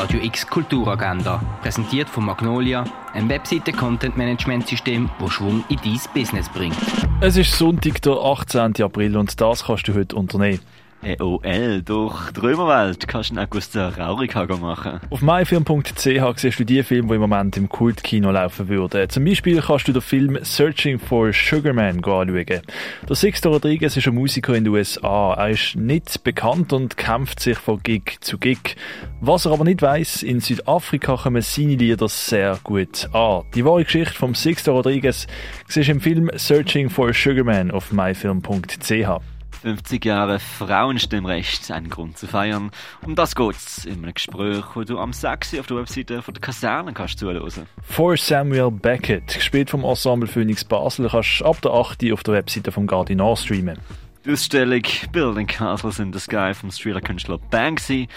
Radio X Kulturagenda, präsentiert von Magnolia, ein Webseite-Content-Management-System, das Schwung in dein Business bringt. Es ist Sonntag, der 18. April und das kannst du heute unternehmen. EOL, durch die Römerwelt kannst du einen Augusta Raurica machen. Auf myfilm.ch siehst du die Filme, die im Moment im Kultkino laufen würden. Zum Beispiel kannst du den Film Searching for Sugarman anschauen. Der Sixto Rodriguez ist ein Musiker in den USA. Er ist nicht bekannt und kämpft sich von Gig zu Gig. Was er aber nicht weiss, in Südafrika kommen seine Lieder sehr gut an. Die wahre Geschichte vom Sixto Rodriguez siehst du im Film Searching for Sugarman auf myfilm.ch. 50 Jahre Frauenstimmrecht, einen Grund zu feiern. Um das geht's in einem Gespräch, wo du am 6. auf der Webseite von der Kaserne kannst zuhören. For Samuel Beckett, gespielt vom Ensemble Phoenix Basel, kannst du ab der 8. auf der Webseite vom Gardinar streamen. Die Ausstellung Building Castles in the Sky vom Streeter Künstler Banksy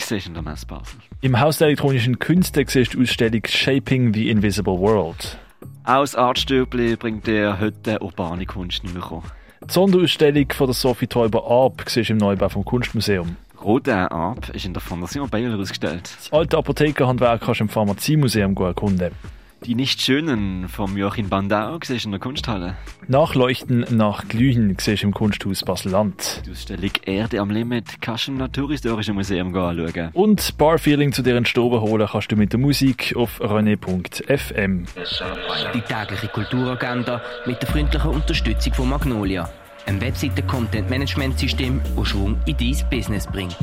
siehst in der Messe Basel. Im Haus der elektronischen Künste siehst du die Ausstellung Shaping the Invisible World. Aus Artstübli bringt der heute urbane Kunst nicht mehr kommen. Die Sonderausstellung von der Sophie Teuber Arp siehst im Neubau vom Kunstmuseum. Roter Arp ist in der Fondation Baylor ausgestellt. Das alte Apothekerhandwerk kannst du im Pharmaziemuseum erkunden. Die nicht schönen vom Joachim Bandau siehst in der Kunsthalle. Nachleuchten nach Glühen siehst im Kunsthaus Basel-Land. Die Ausstellung Erde am Limit kannst du im Naturhistorischen Museum anschauen. Und Barfeeling zu deren Stoben holen kannst du mit der Musik auf rené.fm. Die tägliche Kulturagenda mit der freundlichen Unterstützung von Magnolia, ein Webseite-Content-Management-System, das Schwung in dein Business bringt.